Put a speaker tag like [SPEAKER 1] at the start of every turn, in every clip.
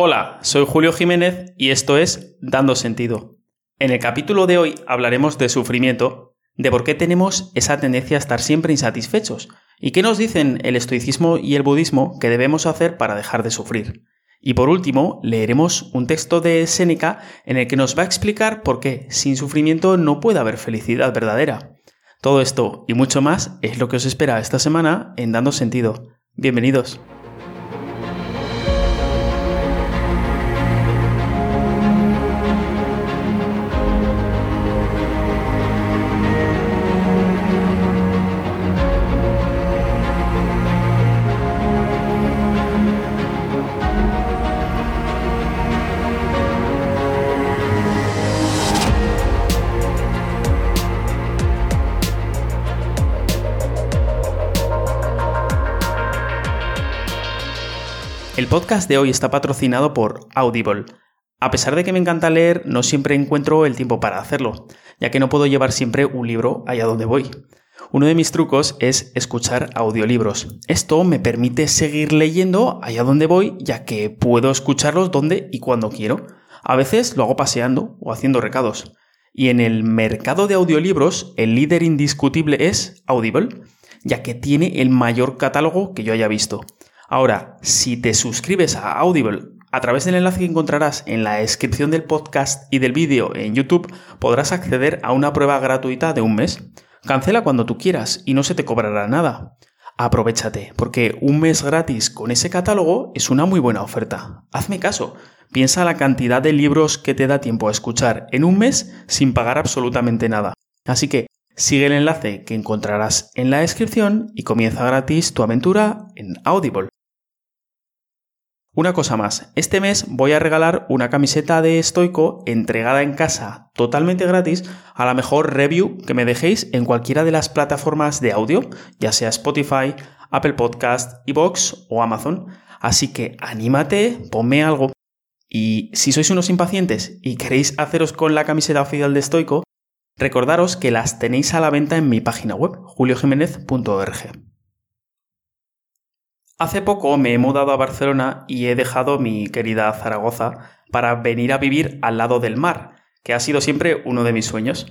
[SPEAKER 1] Hola, soy Julio Jiménez y esto es Dando Sentido. En el capítulo de hoy hablaremos de sufrimiento, de por qué tenemos esa tendencia a estar siempre insatisfechos y qué nos dicen el estoicismo y el budismo que debemos hacer para dejar de sufrir. Y por último, leeremos un texto de Séneca en el que nos va a explicar por qué sin sufrimiento no puede haber felicidad verdadera. Todo esto y mucho más es lo que os espera esta semana en Dando Sentido. Bienvenidos. El podcast de hoy está patrocinado por Audible. A pesar de que me encanta leer, no siempre encuentro el tiempo para hacerlo, ya que no puedo llevar siempre un libro allá donde voy. Uno de mis trucos es escuchar audiolibros. Esto me permite seguir leyendo allá donde voy, ya que puedo escucharlos donde y cuando quiero. A veces lo hago paseando o haciendo recados. Y en el mercado de audiolibros, el líder indiscutible es Audible, ya que tiene el mayor catálogo que yo haya visto. Ahora, si te suscribes a Audible a través del enlace que encontrarás en la descripción del podcast y del vídeo en YouTube, podrás acceder a una prueba gratuita de un mes. Cancela cuando tú quieras y no se te cobrará nada. Aprovechate, porque un mes gratis con ese catálogo es una muy buena oferta. Hazme caso, piensa la cantidad de libros que te da tiempo a escuchar en un mes sin pagar absolutamente nada. Así que sigue el enlace que encontrarás en la descripción y comienza gratis tu aventura en Audible. Una cosa más, este mes voy a regalar una camiseta de estoico entregada en casa totalmente gratis a la mejor review que me dejéis en cualquiera de las plataformas de audio, ya sea Spotify, Apple Podcast, Evox o Amazon. Así que anímate, ponme algo. Y si sois unos impacientes y queréis haceros con la camiseta oficial de estoico, recordaros que las tenéis a la venta en mi página web, juliojiménez.org. Hace poco me he mudado a Barcelona y he dejado mi querida Zaragoza para venir a vivir al lado del mar, que ha sido siempre uno de mis sueños.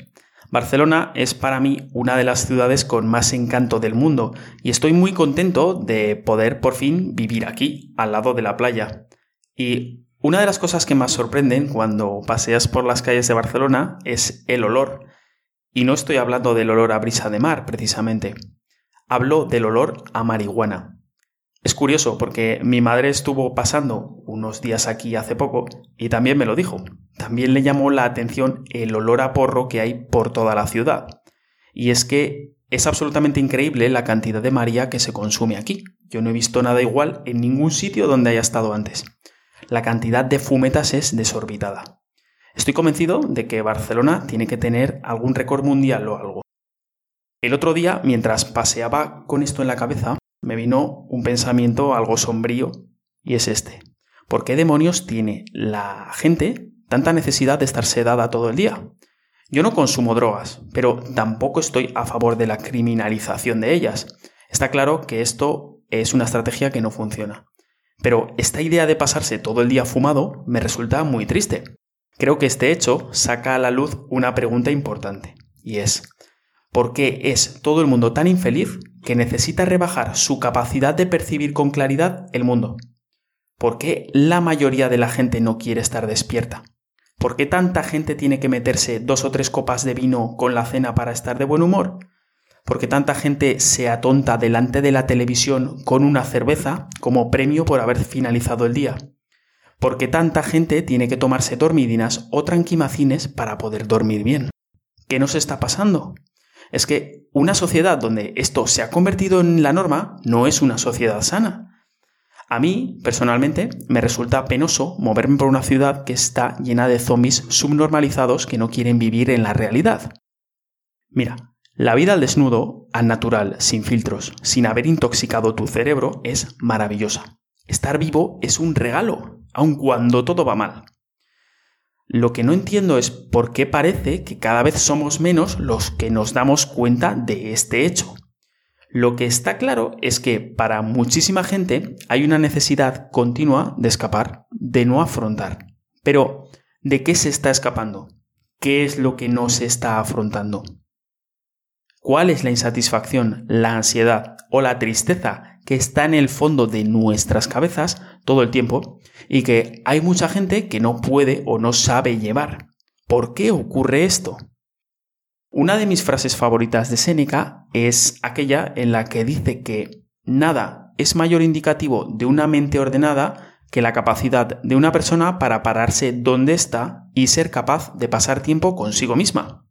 [SPEAKER 1] Barcelona es para mí una de las ciudades con más encanto del mundo y estoy muy contento de poder por fin vivir aquí, al lado de la playa. Y una de las cosas que más sorprenden cuando paseas por las calles de Barcelona es el olor. Y no estoy hablando del olor a brisa de mar, precisamente. Hablo del olor a marihuana. Es curioso porque mi madre estuvo pasando unos días aquí hace poco y también me lo dijo. También le llamó la atención el olor a porro que hay por toda la ciudad. Y es que es absolutamente increíble la cantidad de María que se consume aquí. Yo no he visto nada igual en ningún sitio donde haya estado antes. La cantidad de fumetas es desorbitada. Estoy convencido de que Barcelona tiene que tener algún récord mundial o algo. El otro día, mientras paseaba con esto en la cabeza, me vino un pensamiento algo sombrío y es este. ¿Por qué demonios tiene la gente tanta necesidad de estar sedada todo el día? Yo no consumo drogas, pero tampoco estoy a favor de la criminalización de ellas. Está claro que esto es una estrategia que no funciona. Pero esta idea de pasarse todo el día fumado me resulta muy triste. Creo que este hecho saca a la luz una pregunta importante, y es, ¿por qué es todo el mundo tan infeliz que necesita rebajar su capacidad de percibir con claridad el mundo. ¿Por qué la mayoría de la gente no quiere estar despierta? ¿Por qué tanta gente tiene que meterse dos o tres copas de vino con la cena para estar de buen humor? ¿Por qué tanta gente se atonta delante de la televisión con una cerveza como premio por haber finalizado el día? ¿Por qué tanta gente tiene que tomarse dormidinas o tranquimacines para poder dormir bien? ¿Qué nos está pasando? Es que una sociedad donde esto se ha convertido en la norma no es una sociedad sana. A mí, personalmente, me resulta penoso moverme por una ciudad que está llena de zombies subnormalizados que no quieren vivir en la realidad. Mira, la vida al desnudo, al natural, sin filtros, sin haber intoxicado tu cerebro, es maravillosa. Estar vivo es un regalo, aun cuando todo va mal. Lo que no entiendo es por qué parece que cada vez somos menos los que nos damos cuenta de este hecho. Lo que está claro es que para muchísima gente hay una necesidad continua de escapar, de no afrontar. Pero, ¿de qué se está escapando? ¿Qué es lo que no se está afrontando? ¿Cuál es la insatisfacción, la ansiedad o la tristeza que está en el fondo de nuestras cabezas todo el tiempo y que hay mucha gente que no puede o no sabe llevar? ¿Por qué ocurre esto? Una de mis frases favoritas de Séneca es aquella en la que dice que nada es mayor indicativo de una mente ordenada que la capacidad de una persona para pararse donde está y ser capaz de pasar tiempo consigo misma.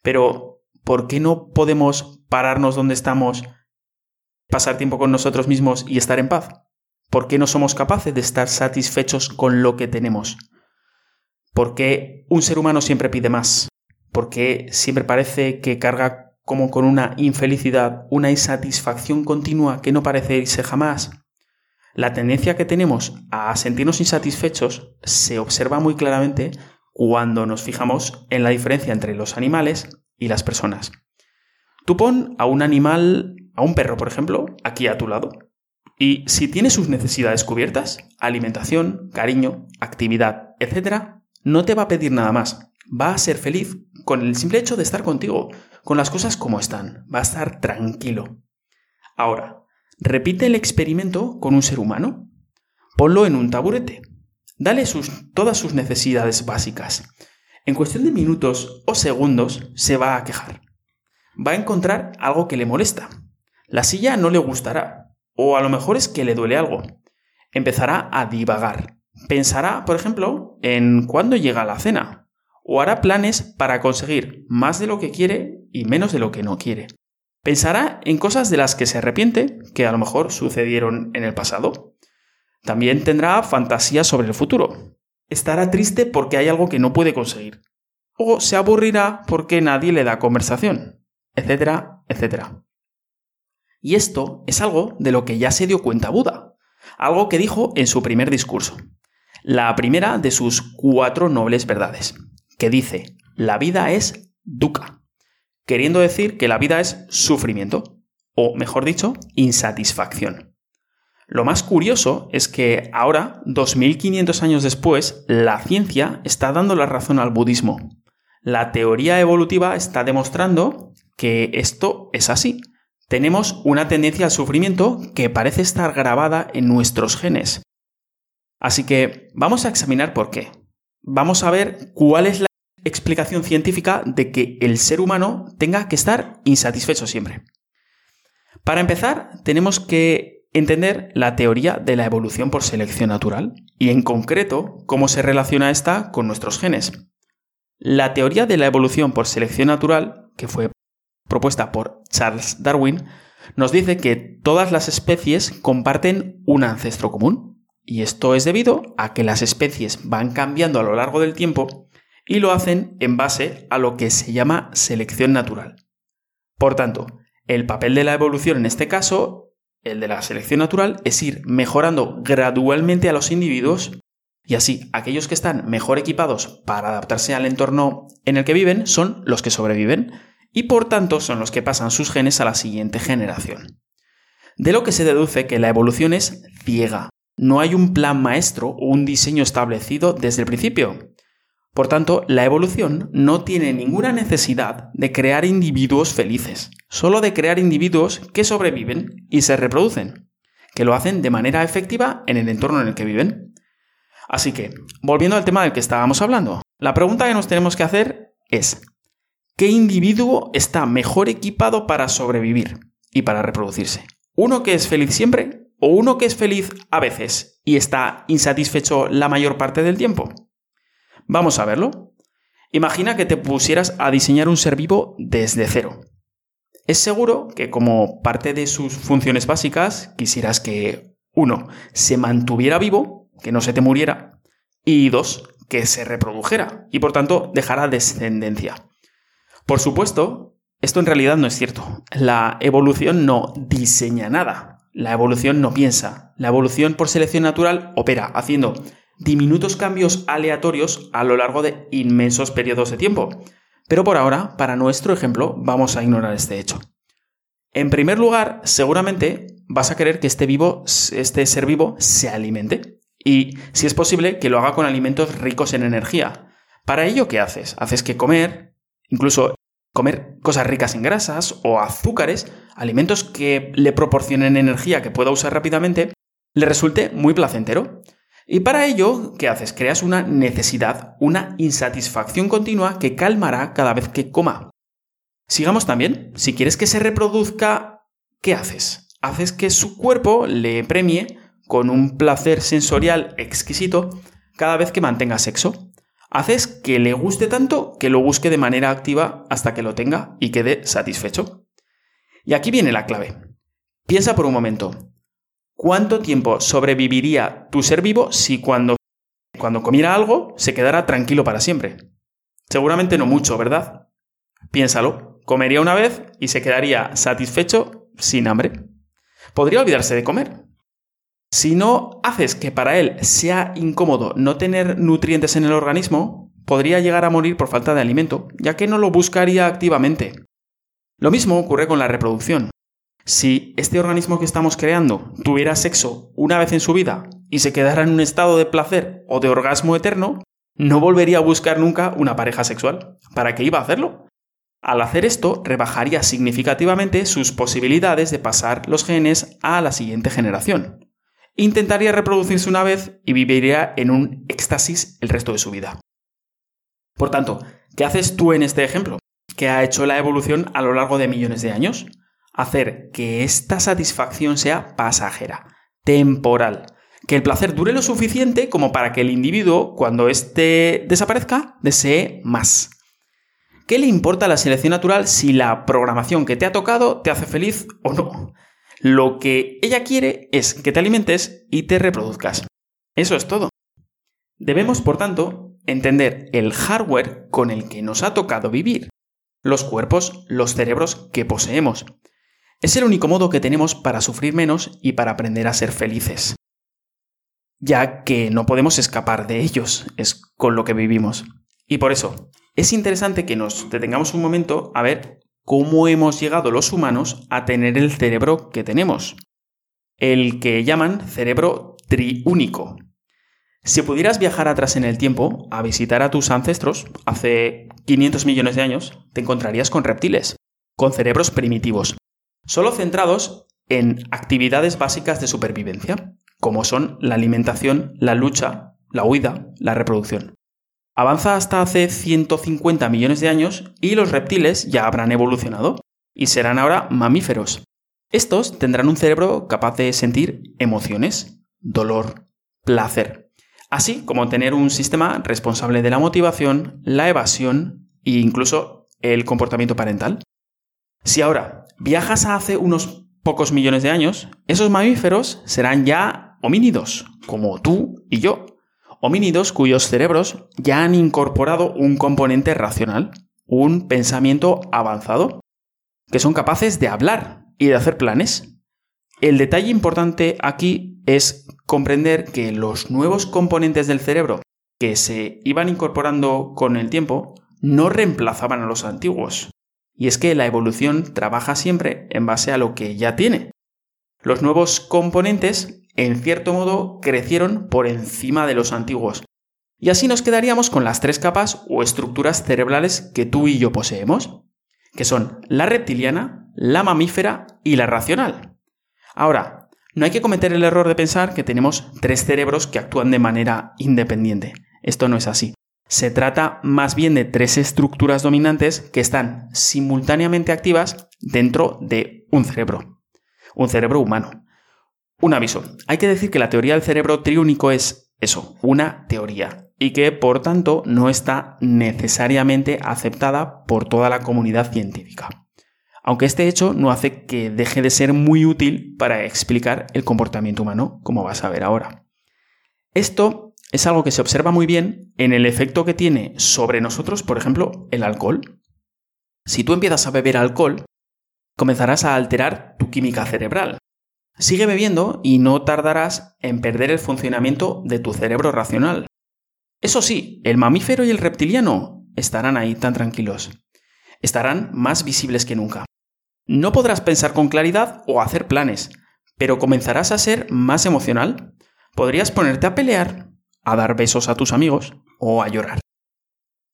[SPEAKER 1] Pero ¿por qué no podemos pararnos donde estamos, pasar tiempo con nosotros mismos y estar en paz? ¿Por qué no somos capaces de estar satisfechos con lo que tenemos? ¿Por qué un ser humano siempre pide más? ¿Por qué siempre parece que carga como con una infelicidad, una insatisfacción continua que no parece irse jamás? La tendencia que tenemos a sentirnos insatisfechos se observa muy claramente cuando nos fijamos en la diferencia entre los animales y las personas. Tú pon a un animal, a un perro, por ejemplo, aquí a tu lado. Y si tiene sus necesidades cubiertas, alimentación, cariño, actividad, etc., no te va a pedir nada más. Va a ser feliz con el simple hecho de estar contigo, con las cosas como están. Va a estar tranquilo. Ahora, repite el experimento con un ser humano. Ponlo en un taburete. Dale sus, todas sus necesidades básicas en cuestión de minutos o segundos se va a quejar. Va a encontrar algo que le molesta. La silla no le gustará, o a lo mejor es que le duele algo. Empezará a divagar. Pensará, por ejemplo, en cuándo llega la cena, o hará planes para conseguir más de lo que quiere y menos de lo que no quiere. Pensará en cosas de las que se arrepiente, que a lo mejor sucedieron en el pasado. También tendrá fantasías sobre el futuro, estará triste porque hay algo que no puede conseguir. O se aburrirá porque nadie le da conversación, etcétera, etcétera. Y esto es algo de lo que ya se dio cuenta Buda, algo que dijo en su primer discurso, la primera de sus cuatro nobles verdades, que dice, la vida es dukkha, queriendo decir que la vida es sufrimiento, o mejor dicho, insatisfacción. Lo más curioso es que ahora, 2500 años después, la ciencia está dando la razón al budismo. La teoría evolutiva está demostrando que esto es así. Tenemos una tendencia al sufrimiento que parece estar grabada en nuestros genes. Así que vamos a examinar por qué. Vamos a ver cuál es la explicación científica de que el ser humano tenga que estar insatisfecho siempre. Para empezar, tenemos que entender la teoría de la evolución por selección natural y en concreto cómo se relaciona esta con nuestros genes. La teoría de la evolución por selección natural, que fue propuesta por Charles Darwin, nos dice que todas las especies comparten un ancestro común, y esto es debido a que las especies van cambiando a lo largo del tiempo y lo hacen en base a lo que se llama selección natural. Por tanto, el papel de la evolución en este caso el de la selección natural es ir mejorando gradualmente a los individuos y así aquellos que están mejor equipados para adaptarse al entorno en el que viven son los que sobreviven y por tanto son los que pasan sus genes a la siguiente generación. De lo que se deduce que la evolución es ciega. No hay un plan maestro o un diseño establecido desde el principio. Por tanto, la evolución no tiene ninguna necesidad de crear individuos felices, solo de crear individuos que sobreviven y se reproducen, que lo hacen de manera efectiva en el entorno en el que viven. Así que, volviendo al tema del que estábamos hablando, la pregunta que nos tenemos que hacer es, ¿qué individuo está mejor equipado para sobrevivir y para reproducirse? ¿Uno que es feliz siempre o uno que es feliz a veces y está insatisfecho la mayor parte del tiempo? Vamos a verlo. Imagina que te pusieras a diseñar un ser vivo desde cero. Es seguro que como parte de sus funciones básicas quisieras que, uno, se mantuviera vivo, que no se te muriera, y dos, que se reprodujera y por tanto dejara descendencia. Por supuesto, esto en realidad no es cierto. La evolución no diseña nada. La evolución no piensa. La evolución por selección natural opera haciendo diminutos cambios aleatorios a lo largo de inmensos periodos de tiempo. Pero por ahora, para nuestro ejemplo, vamos a ignorar este hecho. En primer lugar, seguramente vas a querer que este, vivo, este ser vivo se alimente. Y, si es posible, que lo haga con alimentos ricos en energía. Para ello, ¿qué haces? Haces que comer, incluso comer cosas ricas en grasas o azúcares, alimentos que le proporcionen energía que pueda usar rápidamente, le resulte muy placentero. Y para ello, ¿qué haces? Creas una necesidad, una insatisfacción continua que calmará cada vez que coma. Sigamos también, si quieres que se reproduzca, ¿qué haces? Haces que su cuerpo le premie con un placer sensorial exquisito cada vez que mantenga sexo. Haces que le guste tanto que lo busque de manera activa hasta que lo tenga y quede satisfecho. Y aquí viene la clave. Piensa por un momento, ¿cuánto tiempo sobreviviría tu ser vivo si cuando, cuando comiera algo se quedara tranquilo para siempre? Seguramente no mucho, ¿verdad? Piénsalo, comería una vez y se quedaría satisfecho sin hambre. Podría olvidarse de comer. Si no haces que para él sea incómodo no tener nutrientes en el organismo, podría llegar a morir por falta de alimento, ya que no lo buscaría activamente. Lo mismo ocurre con la reproducción. Si este organismo que estamos creando tuviera sexo una vez en su vida y se quedara en un estado de placer o de orgasmo eterno, no volvería a buscar nunca una pareja sexual. ¿Para qué iba a hacerlo? Al hacer esto, rebajaría significativamente sus posibilidades de pasar los genes a la siguiente generación. Intentaría reproducirse una vez y viviría en un éxtasis el resto de su vida. Por tanto, ¿qué haces tú en este ejemplo? ¿Qué ha hecho la evolución a lo largo de millones de años? Hacer que esta satisfacción sea pasajera, temporal, que el placer dure lo suficiente como para que el individuo, cuando éste desaparezca, desee más. ¿Qué le importa a la selección natural si la programación que te ha tocado te hace feliz o no? Lo que ella quiere es que te alimentes y te reproduzcas. Eso es todo. Debemos, por tanto, entender el hardware con el que nos ha tocado vivir, los cuerpos, los cerebros que poseemos. Es el único modo que tenemos para sufrir menos y para aprender a ser felices. Ya que no podemos escapar de ellos, es con lo que vivimos. Y por eso, es interesante que nos detengamos un momento a ver cómo hemos llegado los humanos a tener el cerebro que tenemos. El que llaman cerebro triúnico. Si pudieras viajar atrás en el tiempo a visitar a tus ancestros hace 500 millones de años, te encontrarías con reptiles, con cerebros primitivos, solo centrados en actividades básicas de supervivencia, como son la alimentación, la lucha, la huida, la reproducción. Avanza hasta hace 150 millones de años y los reptiles ya habrán evolucionado y serán ahora mamíferos. Estos tendrán un cerebro capaz de sentir emociones, dolor, placer, así como tener un sistema responsable de la motivación, la evasión e incluso el comportamiento parental. Si ahora viajas a hace unos pocos millones de años, esos mamíferos serán ya homínidos, como tú y yo, homínidos cuyos cerebros ya han incorporado un componente racional, un pensamiento avanzado, que son capaces de hablar y de hacer planes. El detalle importante aquí es comprender que los nuevos componentes del cerebro que se iban incorporando con el tiempo no reemplazaban a los antiguos. Y es que la evolución trabaja siempre en base a lo que ya tiene. Los nuevos componentes en cierto modo, crecieron por encima de los antiguos. Y así nos quedaríamos con las tres capas o estructuras cerebrales que tú y yo poseemos, que son la reptiliana, la mamífera y la racional. Ahora, no hay que cometer el error de pensar que tenemos tres cerebros que actúan de manera independiente. Esto no es así. Se trata más bien de tres estructuras dominantes que están simultáneamente activas dentro de un cerebro, un cerebro humano. Un aviso. Hay que decir que la teoría del cerebro triúnico es eso, una teoría, y que por tanto no está necesariamente aceptada por toda la comunidad científica. Aunque este hecho no hace que deje de ser muy útil para explicar el comportamiento humano, como vas a ver ahora. Esto es algo que se observa muy bien en el efecto que tiene sobre nosotros, por ejemplo, el alcohol. Si tú empiezas a beber alcohol, comenzarás a alterar tu química cerebral, Sigue bebiendo y no tardarás en perder el funcionamiento de tu cerebro racional. Eso sí, el mamífero y el reptiliano estarán ahí tan tranquilos. Estarán más visibles que nunca. No podrás pensar con claridad o hacer planes, pero comenzarás a ser más emocional. Podrías ponerte a pelear, a dar besos a tus amigos o a llorar.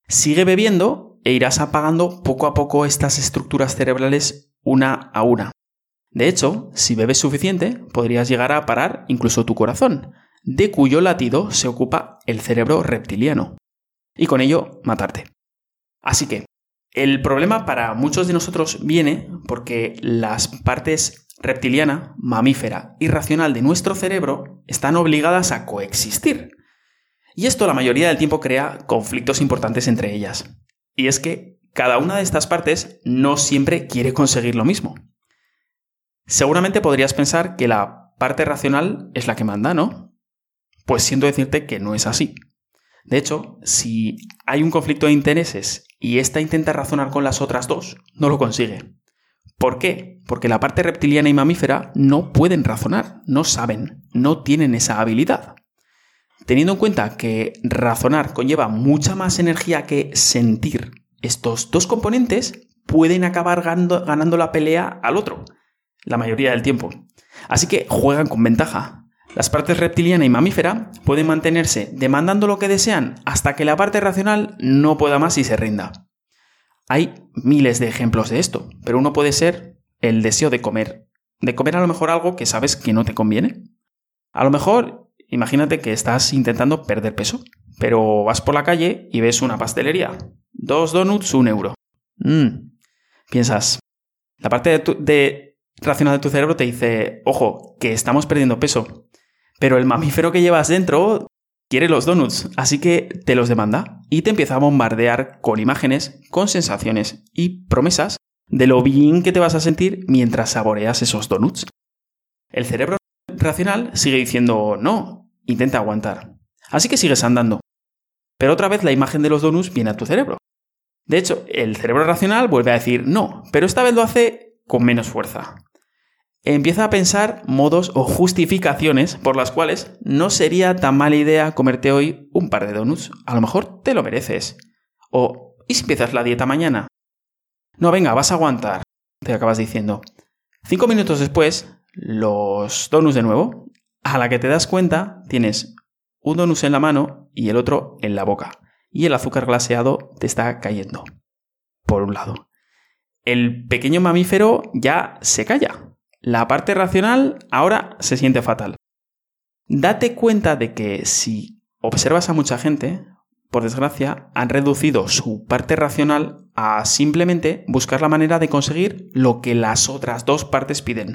[SPEAKER 1] Sigue bebiendo e irás apagando poco a poco estas estructuras cerebrales una a una. De hecho, si bebes suficiente, podrías llegar a parar incluso tu corazón, de cuyo latido se ocupa el cerebro reptiliano, y con ello matarte. Así que, el problema para muchos de nosotros viene porque las partes reptiliana, mamífera y racional de nuestro cerebro están obligadas a coexistir. Y esto la mayoría del tiempo crea conflictos importantes entre ellas. Y es que cada una de estas partes no siempre quiere conseguir lo mismo. Seguramente podrías pensar que la parte racional es la que manda, ¿no? Pues siento decirte que no es así. De hecho, si hay un conflicto de intereses y ésta intenta razonar con las otras dos, no lo consigue. ¿Por qué? Porque la parte reptiliana y mamífera no pueden razonar, no saben, no tienen esa habilidad. Teniendo en cuenta que razonar conlleva mucha más energía que sentir, estos dos componentes pueden acabar ganando, la pelea al otro, la mayoría del tiempo. Así que juegan con ventaja. Las partes reptiliana y mamífera pueden mantenerse demandando lo que desean hasta que la parte racional no pueda más y se rinda. Hay miles de ejemplos de esto, pero uno puede ser el deseo de comer. De comer a lo mejor algo que sabes que no te conviene. A lo mejor, imagínate que estás intentando perder peso, pero vas por la calle y ves una pastelería. Dos donuts, un euro. Mm. Piensas, la parte de, de racional de tu cerebro te dice, ojo, que estamos perdiendo peso. Pero el mamífero que llevas dentro quiere los donuts, así que te los demanda y te empieza a bombardear con imágenes, con sensaciones y promesas de lo bien que te vas a sentir mientras saboreas esos donuts. El cerebro racional sigue diciendo no, intenta aguantar. Así que sigues andando. Pero otra vez la imagen de los donuts viene a tu cerebro. De hecho, el cerebro racional vuelve a decir no, pero esta vez lo hace con menos fuerza empieza a pensar modos o justificaciones por las cuales no sería tan mala idea comerte hoy un par de donuts. A lo mejor te lo mereces. O, ¿y si empiezas la dieta mañana? No, venga, vas a aguantar, te acabas diciendo. Cinco minutos después, los donuts de nuevo. A la que te das cuenta, tienes un donus en la mano y el otro en la boca. Y el azúcar glaseado te está cayendo. Por un lado. El pequeño mamífero ya se calla, la parte racional ahora se siente fatal. Date cuenta de que si observas a mucha gente, por desgracia, han reducido su parte racional a simplemente buscar la manera de conseguir lo que las otras dos partes piden.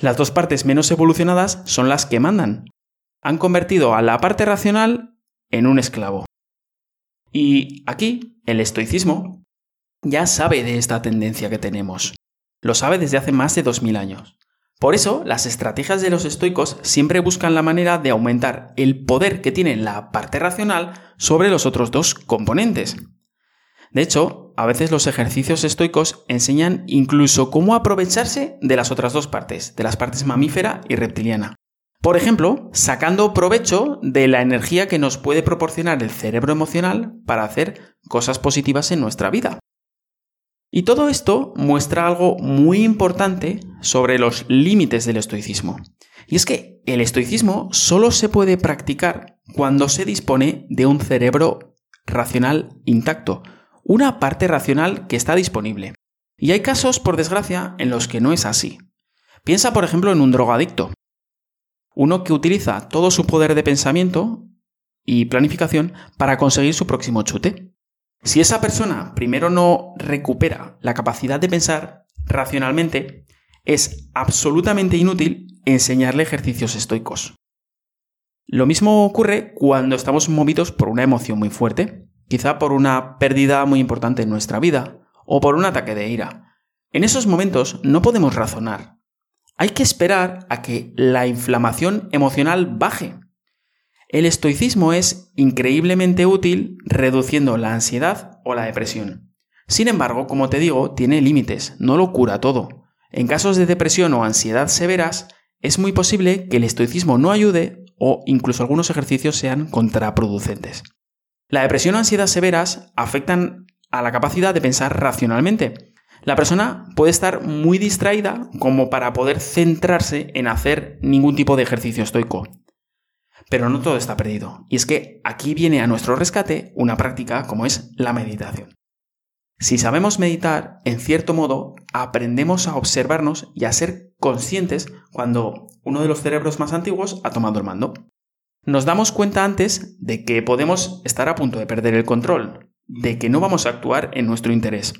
[SPEAKER 1] Las dos partes menos evolucionadas son las que mandan. Han convertido a la parte racional en un esclavo. Y aquí, el estoicismo ya sabe de esta tendencia que tenemos. Lo sabe desde hace más de 2000 años. Por eso, las estrategias de los estoicos siempre buscan la manera de aumentar el poder que tiene la parte racional sobre los otros dos componentes. De hecho, a veces los ejercicios estoicos enseñan incluso cómo aprovecharse de las otras dos partes, de las partes mamífera y reptiliana. Por ejemplo, sacando provecho de la energía que nos puede proporcionar el cerebro emocional para hacer cosas positivas en nuestra vida. Y todo esto muestra algo muy importante sobre los límites del estoicismo. Y es que el estoicismo solo se puede practicar cuando se dispone de un cerebro racional intacto, una parte racional que está disponible. Y hay casos, por desgracia, en los que no es así. Piensa, por ejemplo, en un drogadicto. Uno que utiliza todo su poder de pensamiento y planificación para conseguir su próximo chute. Si esa persona primero no recupera la capacidad de pensar racionalmente, es absolutamente inútil enseñarle ejercicios estoicos. Lo mismo ocurre cuando estamos movidos por una emoción muy fuerte, quizá por una pérdida muy importante en nuestra vida o por un ataque de ira. En esos momentos no podemos razonar. Hay que esperar a que la inflamación emocional baje el estoicismo es increíblemente útil reduciendo la ansiedad o la depresión. Sin embargo, como te digo, tiene límites, no lo cura todo. En casos de depresión o ansiedad severas, es muy posible que el estoicismo no ayude o incluso algunos ejercicios sean contraproducentes. La depresión o ansiedad severas afectan a la capacidad de pensar racionalmente. La persona puede estar muy distraída como para poder centrarse en hacer ningún tipo de ejercicio estoico. Pero no todo está perdido, y es que aquí viene a nuestro rescate una práctica como es la meditación. Si sabemos meditar, en cierto modo, aprendemos a observarnos y a ser conscientes cuando uno de los cerebros más antiguos ha tomado el mando. Nos damos cuenta antes de que podemos estar a punto de perder el control, de que no vamos a actuar en nuestro interés.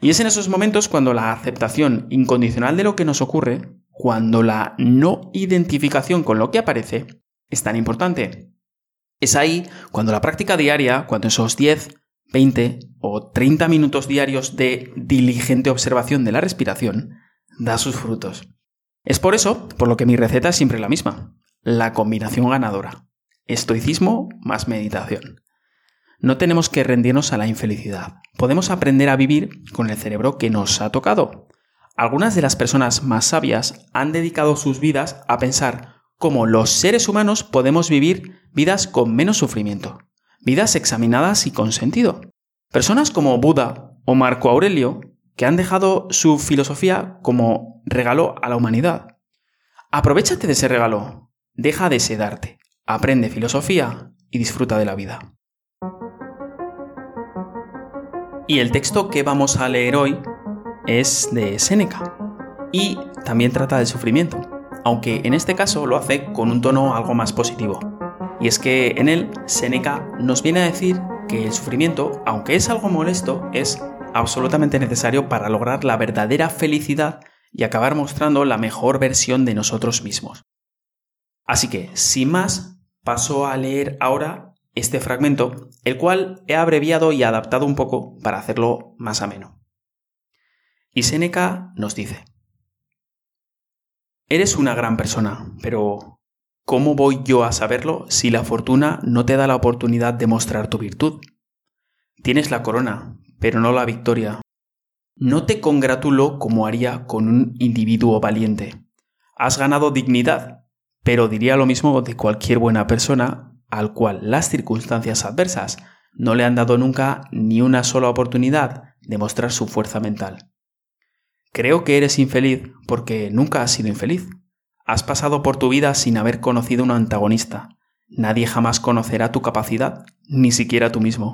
[SPEAKER 1] Y es en esos momentos cuando la aceptación incondicional de lo que nos ocurre, cuando la no identificación con lo que aparece, es tan importante. Es ahí cuando la práctica diaria, cuando esos 10, 20 o 30 minutos diarios de diligente observación de la respiración, da sus frutos. Es por eso por lo que mi receta es siempre la misma, la combinación ganadora. Estoicismo más meditación. No tenemos que rendirnos a la infelicidad. Podemos aprender a vivir con el cerebro que nos ha tocado. Algunas de las personas más sabias han dedicado sus vidas a pensar cómo los seres humanos podemos vivir vidas con menos sufrimiento, vidas examinadas y con sentido. Personas como Buda o Marco Aurelio, que han dejado su filosofía como regalo a la humanidad. Aprovechate de ese regalo, deja de sedarte, aprende filosofía y disfruta de la vida. Y el texto que vamos a leer hoy es de Séneca y también trata del sufrimiento aunque en este caso lo hace con un tono algo más positivo. Y es que en él, Seneca nos viene a decir que el sufrimiento, aunque es algo molesto, es absolutamente necesario para lograr la verdadera felicidad y acabar mostrando la mejor versión de nosotros mismos. Así que, sin más, paso a leer ahora este fragmento, el cual he abreviado y adaptado un poco para hacerlo más ameno. Y Seneca nos dice, Eres una gran persona, pero ¿cómo voy yo a saberlo si la fortuna no te da la oportunidad de mostrar tu virtud? Tienes la corona, pero no la victoria. No te congratulo como haría con un individuo valiente. Has ganado dignidad, pero diría lo mismo de cualquier buena persona al cual las circunstancias adversas no le han dado nunca ni una sola oportunidad de mostrar su fuerza mental. Creo que eres infeliz porque nunca has sido infeliz. Has pasado por tu vida sin haber conocido un antagonista. Nadie jamás conocerá tu capacidad, ni siquiera tú mismo.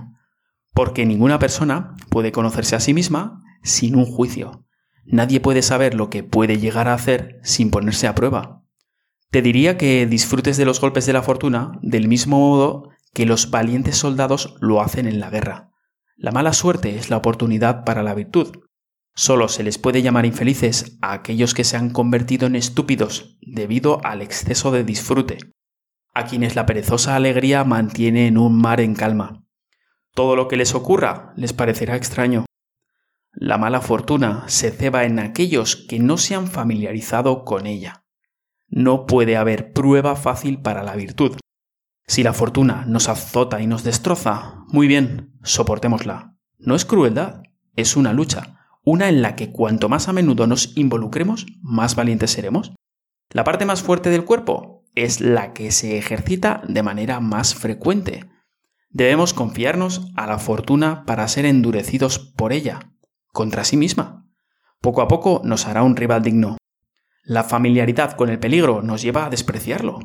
[SPEAKER 1] Porque ninguna persona puede conocerse a sí misma sin un juicio. Nadie puede saber lo que puede llegar a hacer sin ponerse a prueba. Te diría que disfrutes de los golpes de la fortuna del mismo modo que los valientes soldados lo hacen en la guerra. La mala suerte es la oportunidad para la virtud, Solo se les puede llamar infelices a aquellos que se han convertido en estúpidos debido al exceso de disfrute, a quienes la perezosa alegría mantiene en un mar en calma. Todo lo que les ocurra les parecerá extraño. La mala fortuna se ceba en aquellos que no se han familiarizado con ella. No puede haber prueba fácil para la virtud. Si la fortuna nos azota y nos destroza, muy bien, soportémosla. No es crueldad, es una lucha una en la que cuanto más a menudo nos involucremos, más valientes seremos. La parte más fuerte del cuerpo es la que se ejercita de manera más frecuente. Debemos confiarnos a la fortuna para ser endurecidos por ella, contra sí misma. Poco a poco nos hará un rival digno. La familiaridad con el peligro nos lleva a despreciarlo.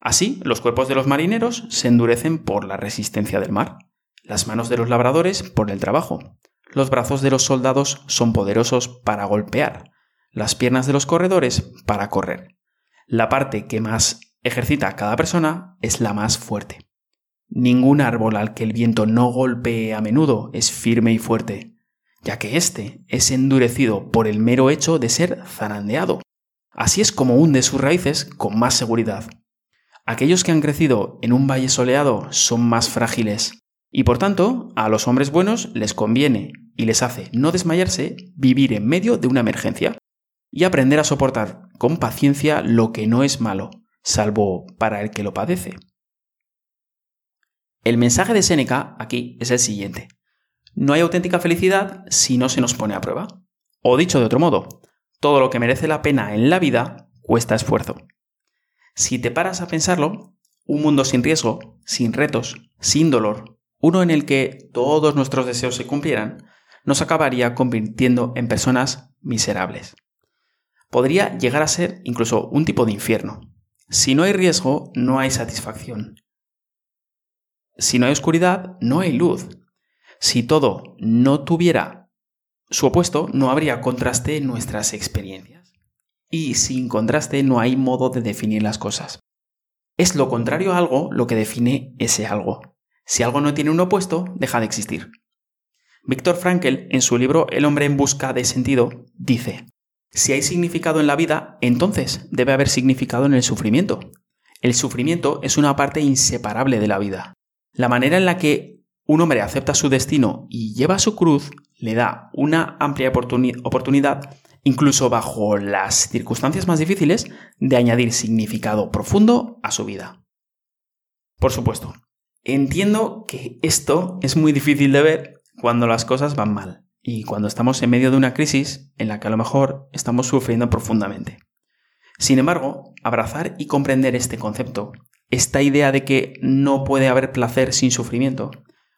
[SPEAKER 1] Así, los cuerpos de los marineros se endurecen por la resistencia del mar, las manos de los labradores por el trabajo, los brazos de los soldados son poderosos para golpear, las piernas de los corredores para correr. La parte que más ejercita cada persona es la más fuerte. Ningún árbol al que el viento no golpee a menudo es firme y fuerte, ya que éste es endurecido por el mero hecho de ser zarandeado. Así es como hunde sus raíces con más seguridad. Aquellos que han crecido en un valle soleado son más frágiles, y por tanto, a los hombres buenos les conviene y les hace no desmayarse vivir en medio de una emergencia y aprender a soportar con paciencia lo que no es malo, salvo para el que lo padece. El mensaje de Séneca aquí es el siguiente. No hay auténtica felicidad si no se nos pone a prueba. O dicho de otro modo, todo lo que merece la pena en la vida cuesta esfuerzo. Si te paras a pensarlo, un mundo sin riesgo, sin retos, sin dolor, uno en el que todos nuestros deseos se cumplieran, nos acabaría convirtiendo en personas miserables. Podría llegar a ser incluso un tipo de infierno. Si no hay riesgo, no hay satisfacción. Si no hay oscuridad, no hay luz. Si todo no tuviera su opuesto, no habría contraste en nuestras experiencias. Y sin contraste no hay modo de definir las cosas. Es lo contrario a algo lo que define ese algo. Si algo no tiene un opuesto, deja de existir. Víctor Frankl, en su libro El hombre en busca de sentido, dice, si hay significado en la vida, entonces debe haber significado en el sufrimiento. El sufrimiento es una parte inseparable de la vida. La manera en la que un hombre acepta su destino y lleva su cruz le da una amplia oportunidad, incluso bajo las circunstancias más difíciles, de añadir significado profundo a su vida. Por supuesto, entiendo que esto es muy difícil de ver cuando las cosas van mal y cuando estamos en medio de una crisis en la que a lo mejor estamos sufriendo profundamente. Sin embargo, abrazar y comprender este concepto esta idea de que no puede haber placer sin sufrimiento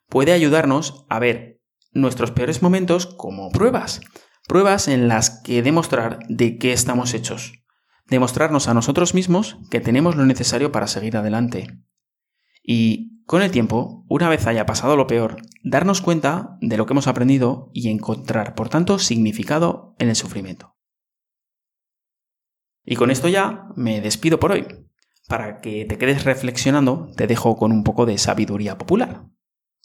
[SPEAKER 1] puede ayudarnos a ver nuestros peores momentos como pruebas, pruebas en las que demostrar de qué estamos hechos, demostrarnos a nosotros mismos que tenemos lo necesario para seguir adelante. Y con el tiempo, una vez haya pasado lo peor, darnos cuenta de lo que hemos aprendido y encontrar, por tanto, significado en el sufrimiento. Y con esto ya me despido por hoy para que te quedes reflexionando, te dejo con un poco de sabiduría popular.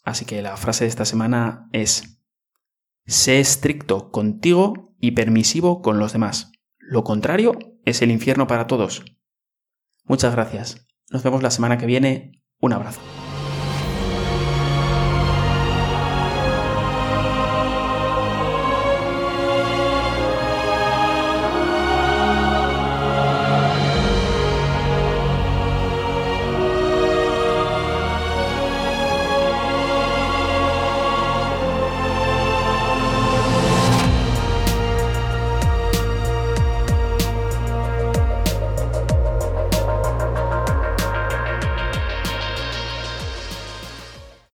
[SPEAKER 1] Así que la frase de esta semana es, sé estricto contigo y permisivo con los demás. Lo contrario es el infierno para todos. Muchas gracias. Nos vemos la semana que viene. Un abrazo.